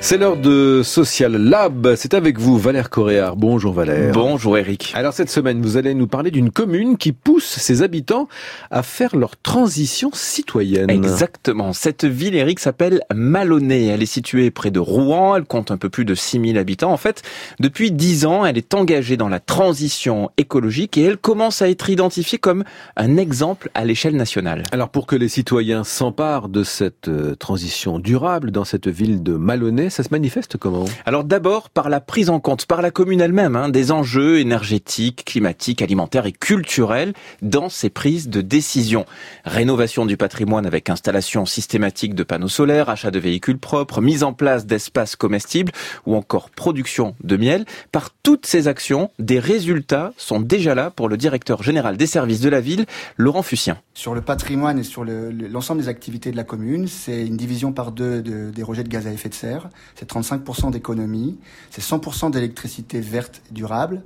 C'est l'heure de Social Lab. C'est avec vous, Valère Coréard. Bonjour Valère. Bonjour Eric. Alors cette semaine, vous allez nous parler d'une commune qui pousse ses habitants à faire leur transition citoyenne. Exactement. Cette ville, Eric, s'appelle Malonnet. Elle est située près de Rouen. Elle compte un peu plus de 6000 habitants. En fait, depuis 10 ans, elle est engagée dans la transition écologique et elle commence à être identifiée comme un exemple à l'échelle nationale. Alors pour que les citoyens s'emparent de cette euh, transition durable dans cette ville de Malonnet, ça se manifeste comment? Alors d'abord par la prise en compte par la commune elle-même hein, des enjeux énergétiques, climatiques, alimentaires et culturels dans ses prises de décision. Rénovation du patrimoine avec installation systématique de panneaux solaires, achat de véhicules propres, mise en place d'espaces comestibles ou encore production de miel. Par toutes ces actions, des résultats sont déjà là pour le directeur général des services de la ville, Laurent Fussien. Sur le patrimoine et sur l'ensemble des activités de la commune, c'est une division par deux de, des rejets de gaz à effet de serre c'est 35% d'économie, c'est 100% d'électricité verte durable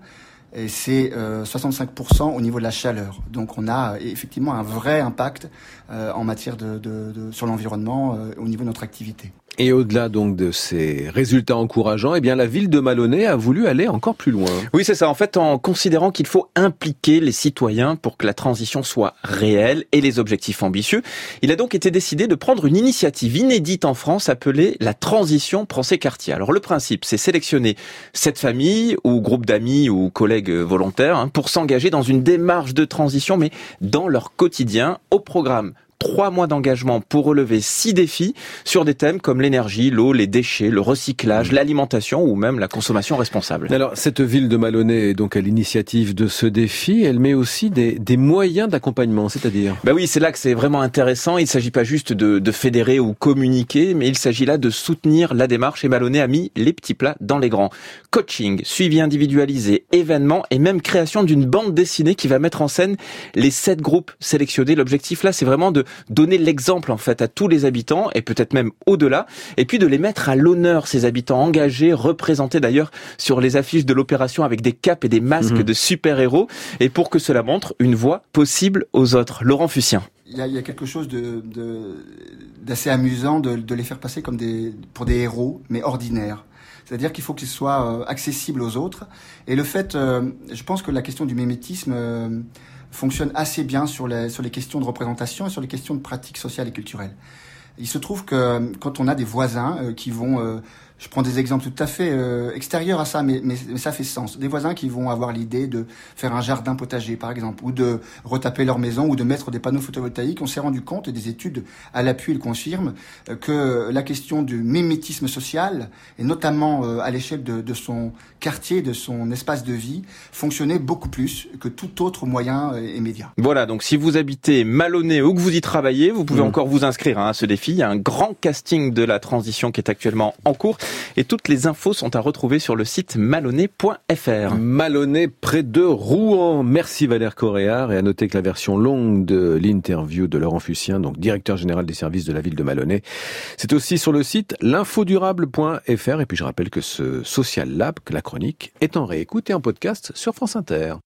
et c'est 65% euh, au niveau de la chaleur. Donc on a effectivement un vrai impact euh, en matière de sur l'environnement euh, au niveau de notre activité. Et au-delà donc de ces résultats encourageants, eh bien la ville de Malonnet a voulu aller encore plus loin. Oui, c'est ça. En fait, en considérant qu'il faut impliquer les citoyens pour que la transition soit réelle et les objectifs ambitieux, il a donc été décidé de prendre une initiative inédite en France appelée la transition prend ses quartiers. Alors le principe, c'est sélectionner cette famille ou groupe d'amis ou collègues volontaires hein, pour s'engager dans une démarche de transition, mais dans leur quotidien, au programme trois mois d'engagement pour relever six défis sur des thèmes comme l'énergie, l'eau, les déchets, le recyclage, mmh. l'alimentation ou même la consommation responsable. Alors, cette ville de Malonnet est donc à l'initiative de ce défi. Elle met aussi des, des moyens d'accompagnement, c'est-à-dire? Ben oui, c'est là que c'est vraiment intéressant. Il ne s'agit pas juste de, de, fédérer ou communiquer, mais il s'agit là de soutenir la démarche. Et Malonnet a mis les petits plats dans les grands. Coaching, suivi individualisé, événements et même création d'une bande dessinée qui va mettre en scène les sept groupes sélectionnés. L'objectif là, c'est vraiment de donner l'exemple en fait à tous les habitants et peut-être même au-delà, et puis de les mettre à l'honneur ces habitants engagés, représentés d'ailleurs sur les affiches de l'opération avec des capes et des masques mhm. de super-héros, et pour que cela montre une voie possible aux autres. Laurent Fussien. Il y a, quelque chose de, d'assez amusant de, les faire passer comme des, pour des héros, mais ordinaires. C'est-à-dire qu'il faut qu'ils soient euh, accessibles aux autres. Et le fait, euh, je pense que la question du mimétisme euh, fonctionne assez bien sur les, sur les questions de représentation et sur les questions de pratique sociale et culturelle. Il se trouve que quand on a des voisins qui vont je prends des exemples tout à fait euh, extérieurs à ça, mais, mais, ça fait sens. Des voisins qui vont avoir l'idée de faire un jardin potager, par exemple, ou de retaper leur maison, ou de mettre des panneaux photovoltaïques. On s'est rendu compte, et des études à l'appui le confirment, euh, que la question du mimétisme social, et notamment euh, à l'échelle de, de, son quartier, de son espace de vie, fonctionnait beaucoup plus que tout autre moyen immédiat. Voilà, donc si vous habitez Malonné ou que vous y travaillez, vous pouvez mmh. encore vous inscrire hein, à ce défi. Il y a un grand casting de la transition qui est actuellement en cours. Et toutes les infos sont à retrouver sur le site malonnet.fr. Malonnet près de Rouen. Merci Valère Coréard et à noter que la version longue de l'interview de Laurent Fussien, donc directeur général des services de la ville de Malonnet, c'est aussi sur le site l'infodurable.fr et puis je rappelle que ce Social Lab, que la chronique, est en réécoute et en podcast sur France Inter.